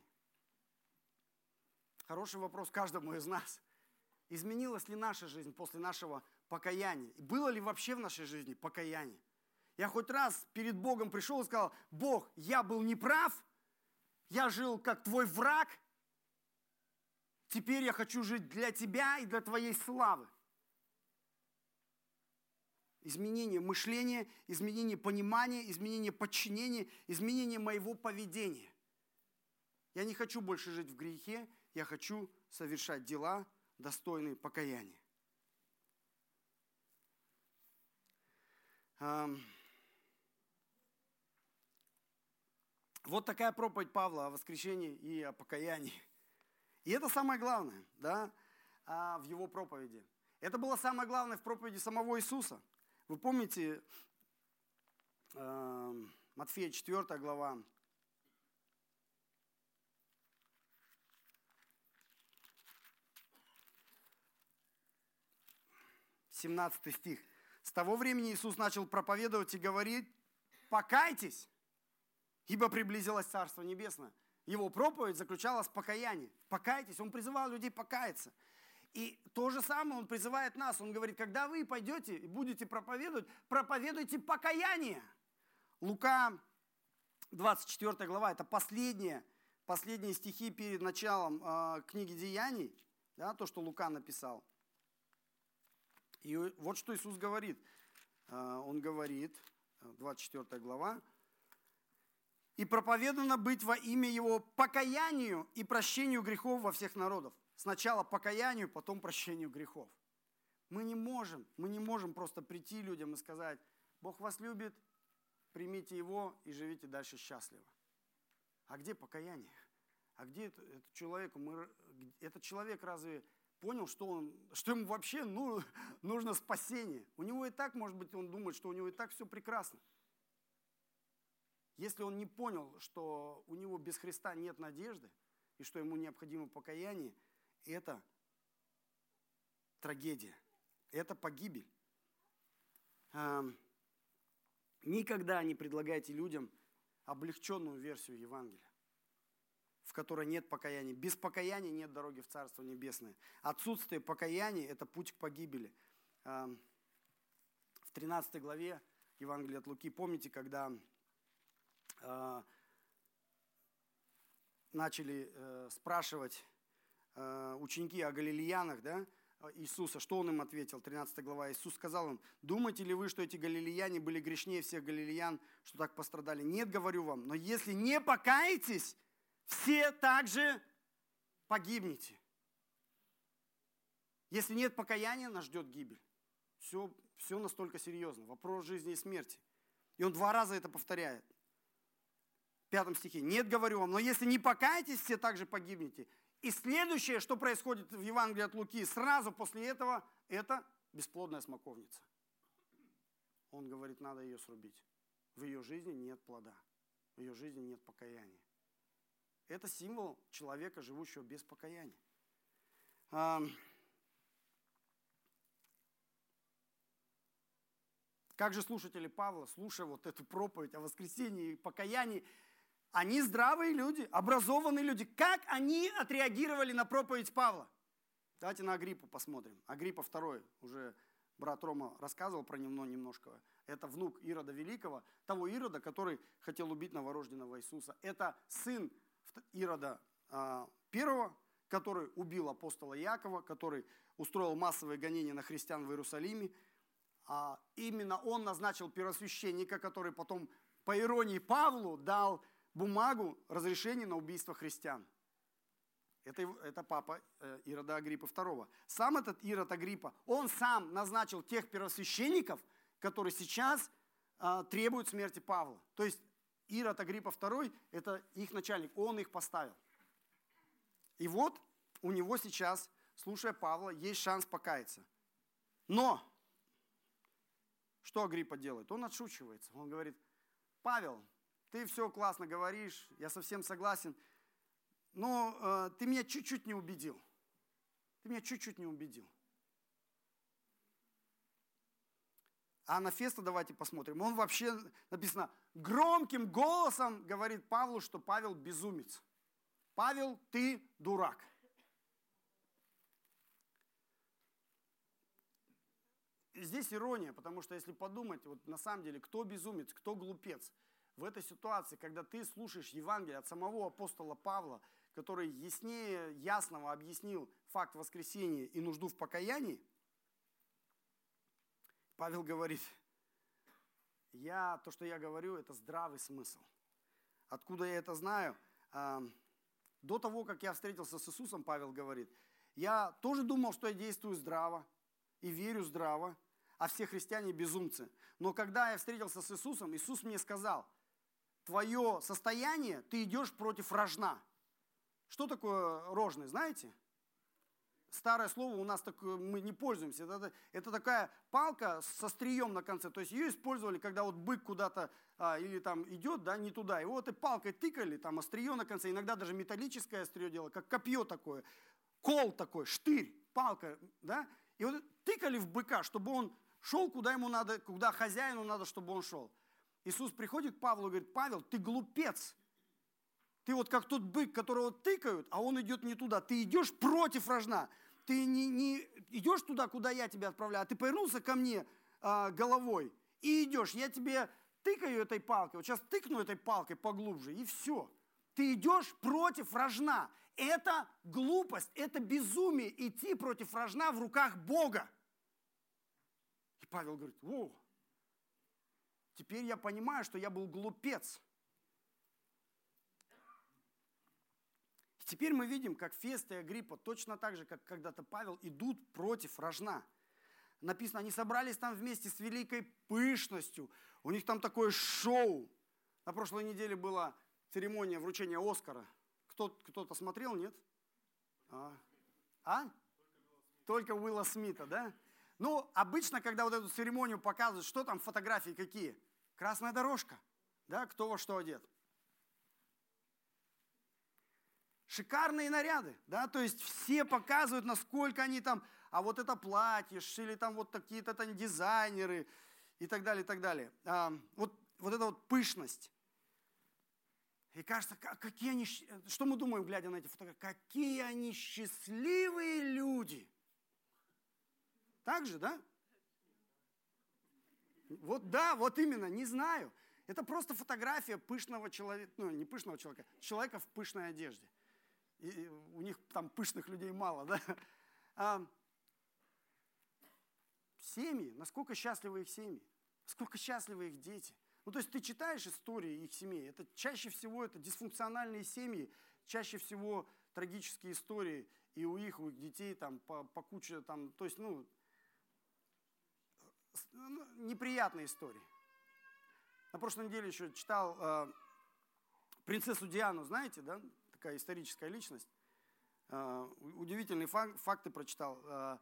Хороший вопрос каждому из нас. Изменилась ли наша жизнь после нашего покаяния? было ли вообще в нашей жизни покаяние? Я хоть раз перед Богом пришел и сказал, Бог, я был неправ, я жил как твой враг, Теперь я хочу жить для тебя и для твоей славы. Изменение мышления, изменение понимания, изменение подчинения, изменение моего поведения. Я не хочу больше жить в грехе, я хочу совершать дела, достойные покаяния. Вот такая проповедь Павла о воскресении и о покаянии. И это самое главное да, а, в его проповеди. Это было самое главное в проповеди самого Иисуса. Вы помните, э, Матфея 4 глава, Семнадцатый стих. С того времени Иисус начал проповедовать и говорить, покайтесь, ибо приблизилось Царство Небесное его проповедь заключалась в покаянии. Покайтесь. Он призывал людей покаяться. И то же самое он призывает нас. Он говорит, когда вы пойдете и будете проповедовать, проповедуйте покаяние. Лука 24 глава, это последние, последние стихи перед началом э, книги Деяний, да, то, что Лука написал. И вот что Иисус говорит. Э, он говорит, 24 глава, и проповедано быть во имя Его покаянию и прощению грехов во всех народов. Сначала покаянию, потом прощению грехов. Мы не можем, мы не можем просто прийти людям и сказать, Бог вас любит, примите Его и живите дальше счастливо. А где покаяние? А где этот, человек? Мы, этот человек разве понял, что, он, что ему вообще ну, нужно спасение? У него и так, может быть, он думает, что у него и так все прекрасно. Если он не понял, что у него без Христа нет надежды, и что ему необходимо покаяние, это трагедия, это погибель. Никогда не предлагайте людям облегченную версию Евангелия, в которой нет покаяния. Без покаяния нет дороги в Царство Небесное. Отсутствие покаяния – это путь к погибели. В 13 главе Евангелия от Луки, помните, когда начали э, спрашивать э, ученики о галилеянах, да, Иисуса, что он им ответил, 13 глава. Иисус сказал им, думаете ли вы, что эти галилеяне были грешнее всех галилеян, что так пострадали? Нет, говорю вам, но если не покаетесь, все также погибнете. Если нет покаяния, нас ждет гибель. Все, все настолько серьезно. Вопрос жизни и смерти. И он два раза это повторяет. Пятом стихе. Нет, говорю вам, но если не покаетесь, все также погибнете. И следующее, что происходит в Евангелии от Луки, сразу после этого, это бесплодная смоковница. Он говорит, надо ее срубить. В ее жизни нет плода, в ее жизни нет покаяния. Это символ человека, живущего без покаяния. Как же слушатели Павла, слушая вот эту проповедь о воскресении и покаянии, они здравые люди, образованные люди. Как они отреагировали на проповедь Павла? Давайте на Агриппу посмотрим. Агриппа второй, уже брат Рома рассказывал про него немножко. Это внук Ирода Великого, того Ирода, который хотел убить новорожденного Иисуса. Это сын Ирода а, первого, который убил апостола Якова, который устроил массовые гонения на христиан в Иерусалиме. А именно он назначил первосвященника, который потом, по иронии Павлу, дал бумагу разрешения на убийство христиан. Это, это папа э, Ирода Агриппа II. Сам этот Ирод Агриппа, он сам назначил тех первосвященников, которые сейчас э, требуют смерти Павла. То есть Ирод Агриппа II – это их начальник, он их поставил. И вот у него сейчас, слушая Павла, есть шанс покаяться. Но что Агриппа делает? Он отшучивается. Он говорит, Павел, ты все классно говоришь, я совсем согласен, но э, ты меня чуть-чуть не убедил. Ты меня чуть-чуть не убедил. А на Феста давайте посмотрим. Он вообще, написано, громким голосом говорит Павлу, что Павел безумец. Павел, ты дурак. здесь ирония, потому что если подумать, вот на самом деле, кто безумец, кто глупец – в этой ситуации, когда ты слушаешь Евангелие от самого апостола Павла, который яснее ясного объяснил факт воскресения и нужду в покаянии, Павел говорит, я, то, что я говорю, это здравый смысл. Откуда я это знаю? До того, как я встретился с Иисусом, Павел говорит, я тоже думал, что я действую здраво и верю здраво, а все христиане безумцы. Но когда я встретился с Иисусом, Иисус мне сказал – твое состояние, ты идешь против рожна. Что такое рожный, знаете? Старое слово у нас такое, мы не пользуемся. Это, это такая палка со стрием на конце. То есть ее использовали, когда вот бык куда-то а, или там идет, да, не туда. Его вот и палкой тыкали, там острие на конце. Иногда даже металлическое острие делало, как копье такое. Кол такой, штырь, палка, да. И вот тыкали в быка, чтобы он шел, куда ему надо, куда хозяину надо, чтобы он шел. Иисус приходит к Павлу и говорит, Павел, ты глупец. Ты вот как тот бык, которого тыкают, а он идет не туда. Ты идешь против рожна. Ты не, не идешь туда, куда я тебя отправляю, а ты повернулся ко мне а, головой и идешь. Я тебе тыкаю этой палкой, вот сейчас тыкну этой палкой поглубже, и все. Ты идешь против рожна. Это глупость, это безумие идти против рожна в руках Бога. И Павел говорит, о, Теперь я понимаю, что я был глупец. И теперь мы видим, как Феста и Агриппа, точно так же, как когда-то Павел, идут против рожна. Написано, они собрались там вместе с великой пышностью. У них там такое шоу. На прошлой неделе было церемония вручения Оскара. Кто, кто-то смотрел, нет? А? а? Только Уилла Смита, да? Ну, обычно, когда вот эту церемонию показывают, что там фотографии какие? Красная дорожка, да, кто во что одет. Шикарные наряды, да, то есть все показывают, насколько они там, а вот это платье, шили там вот какие-то там дизайнеры и так далее, и так далее. А, вот, вот эта вот пышность. И кажется, какие они, что мы думаем, глядя на эти фотографии, какие они счастливые люди. Так же, да? Вот да, вот именно, не знаю. Это просто фотография пышного человека, ну не пышного человека, человека в пышной одежде. И у них там пышных людей мало, да? А, семьи, насколько счастливы их семьи, насколько счастливы их дети – ну, то есть ты читаешь истории их семей, это чаще всего это дисфункциональные семьи, чаще всего трагические истории, и у их, у их детей там по, по куче, там, то есть, ну, ну, неприятные истории. На прошлой неделе еще читал э, принцессу Диану, знаете, да, такая историческая личность. Э, удивительные фак, факты прочитал. Э,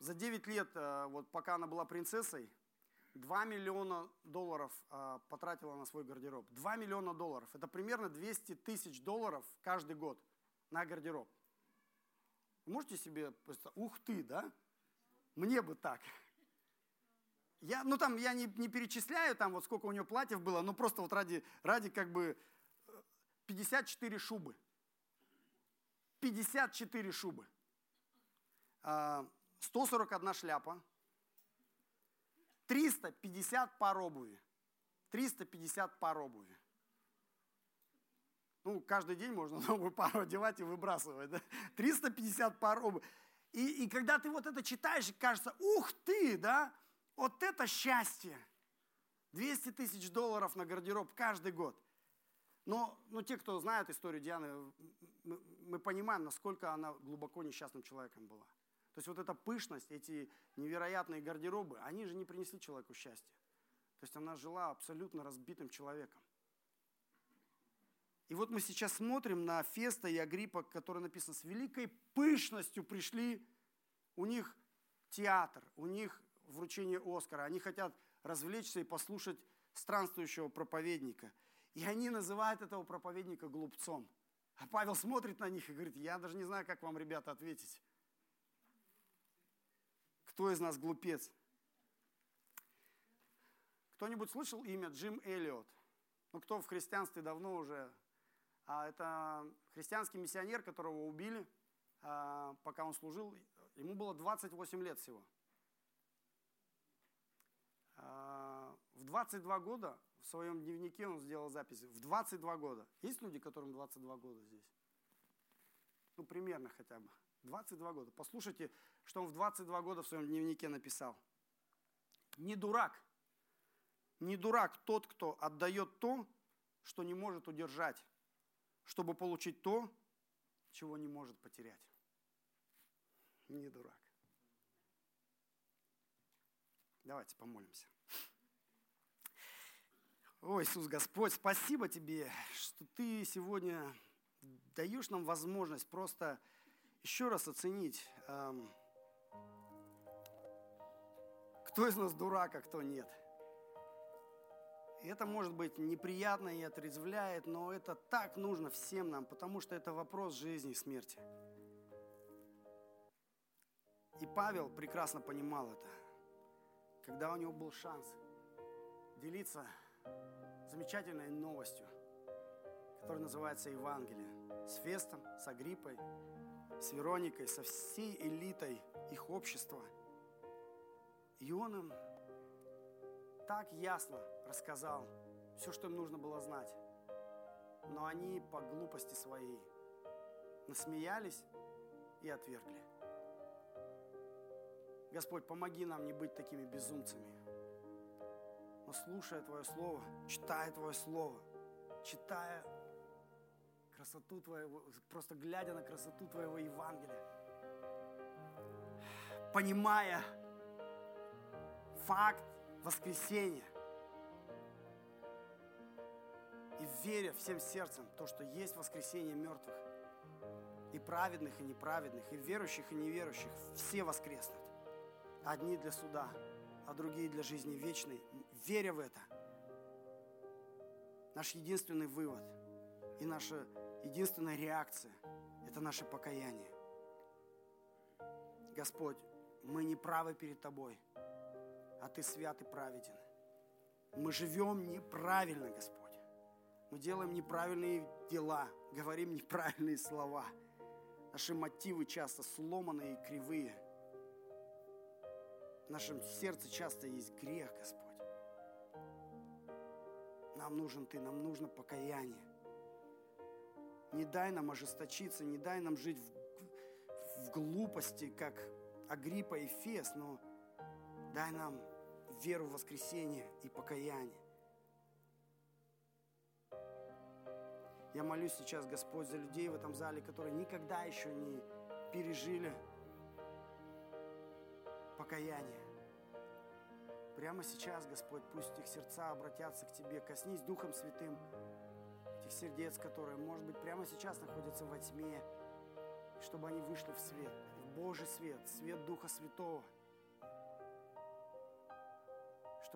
за 9 лет, э, вот пока она была принцессой, 2 миллиона долларов а, потратила на свой гардероб. 2 миллиона долларов. Это примерно 200 тысяч долларов каждый год на гардероб. Можете себе представить? Ух ты, да? Мне бы так. Я, ну там я не, не перечисляю, там вот сколько у нее платьев было, но просто вот ради, ради как бы 54 шубы. 54 шубы. 141 а, шляпа, 350 пар обуви. 350 пар обуви. Ну, каждый день можно новую пару одевать и выбрасывать. Да? 350 пар обуви. И, и когда ты вот это читаешь, кажется, ух ты, да, вот это счастье. 200 тысяч долларов на гардероб каждый год. Но, но те, кто знает историю Дианы, мы, мы понимаем, насколько она глубоко несчастным человеком была. То есть вот эта пышность, эти невероятные гардеробы, они же не принесли человеку счастья. То есть она жила абсолютно разбитым человеком. И вот мы сейчас смотрим на Феста и Агриппа, которые написано, с великой пышностью пришли, у них театр, у них вручение Оскара, они хотят развлечься и послушать странствующего проповедника. И они называют этого проповедника глупцом. А Павел смотрит на них и говорит, я даже не знаю, как вам, ребята, ответить. Кто из нас глупец? Кто-нибудь слышал имя Джим Эллиот? Ну, кто в христианстве давно уже? А, это христианский миссионер, которого убили, а, пока он служил. Ему было 28 лет всего. А, в 22 года в своем дневнике он сделал запись. В 22 года. Есть люди, которым 22 года здесь? Ну, примерно хотя бы. 22 года. Послушайте, что он в 22 года в своем дневнике написал. Не дурак, не дурак тот, кто отдает то, что не может удержать, чтобы получить то, чего не может потерять. Не дурак. Давайте помолимся. О, Иисус Господь, спасибо Тебе, что Ты сегодня даешь нам возможность просто еще раз оценить, эм, кто из нас дурак, а кто нет. И это может быть неприятно и отрезвляет, но это так нужно всем нам, потому что это вопрос жизни и смерти. И Павел прекрасно понимал это, когда у него был шанс делиться замечательной новостью, которая называется Евангелие, с Фестом, с Агриппой, с Вероникой, со всей элитой их общества. И он им так ясно рассказал все, что им нужно было знать. Но они по глупости своей насмеялись и отвергли. Господь, помоги нам не быть такими безумцами. Но слушая Твое Слово, читая Твое Слово, читая красоту Твоего, просто глядя на красоту Твоего Евангелия, понимая факт воскресения, и веря всем сердцем то, что есть воскресение мертвых, и праведных, и неправедных, и верующих, и неверующих, все воскреснут. Одни для суда, а другие для жизни вечной. Веря в это, наш единственный вывод и наша единственная реакция – это наше покаяние. Господь, мы не правы перед Тобой, а Ты свят и праведен. Мы живем неправильно, Господь. Мы делаем неправильные дела, говорим неправильные слова. Наши мотивы часто сломанные и кривые. В нашем сердце часто есть грех, Господь. Нам нужен Ты, нам нужно покаяние. Не дай нам ожесточиться, не дай нам жить в, в глупости, как Агриппа и Фес, но дай нам веру в воскресение и покаяние. Я молюсь сейчас, Господь, за людей в этом зале, которые никогда еще не пережили покаяние. Прямо сейчас, Господь, пусть их сердца обратятся к Тебе. Коснись Духом Святым этих сердец, которые, может быть, прямо сейчас находятся во тьме, чтобы они вышли в свет, в Божий свет, свет Духа Святого –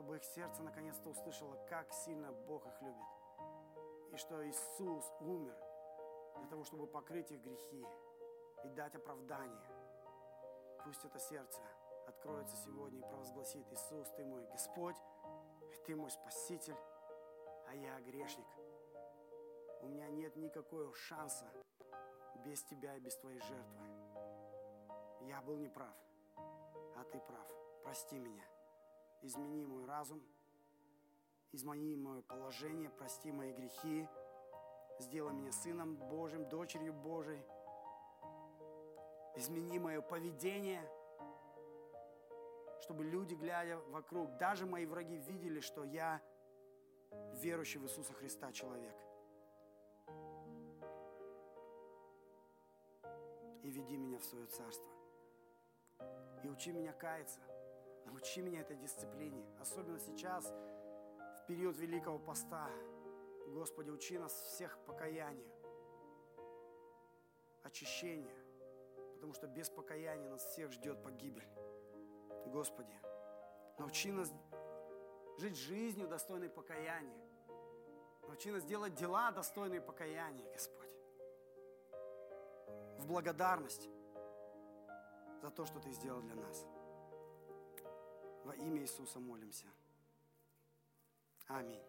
чтобы их сердце наконец-то услышало, как сильно Бог их любит. И что Иисус умер для того, чтобы покрыть их грехи и дать оправдание. Пусть это сердце откроется сегодня и провозгласит, Иисус, Ты мой Господь, Ты мой Спаситель, а я грешник. У меня нет никакого шанса без Тебя и без Твоей жертвы. Я был неправ, а Ты прав. Прости меня измени мой разум, измени мое положение, прости мои грехи, сделай меня сыном Божьим, дочерью Божией, измени мое поведение, чтобы люди, глядя вокруг, даже мои враги видели, что я верующий в Иисуса Христа человек. И веди меня в свое царство. И учи меня каяться. Научи меня этой дисциплине, особенно сейчас, в период Великого Поста. Господи, учи нас всех покаянию, очищению, потому что без покаяния нас всех ждет погибель. Господи, научи нас жить жизнью, достойной покаяния. Научи нас делать дела, достойные покаяния, Господь. В благодарность за то, что Ты сделал для нас. Во имя Иисуса молимся. Аминь.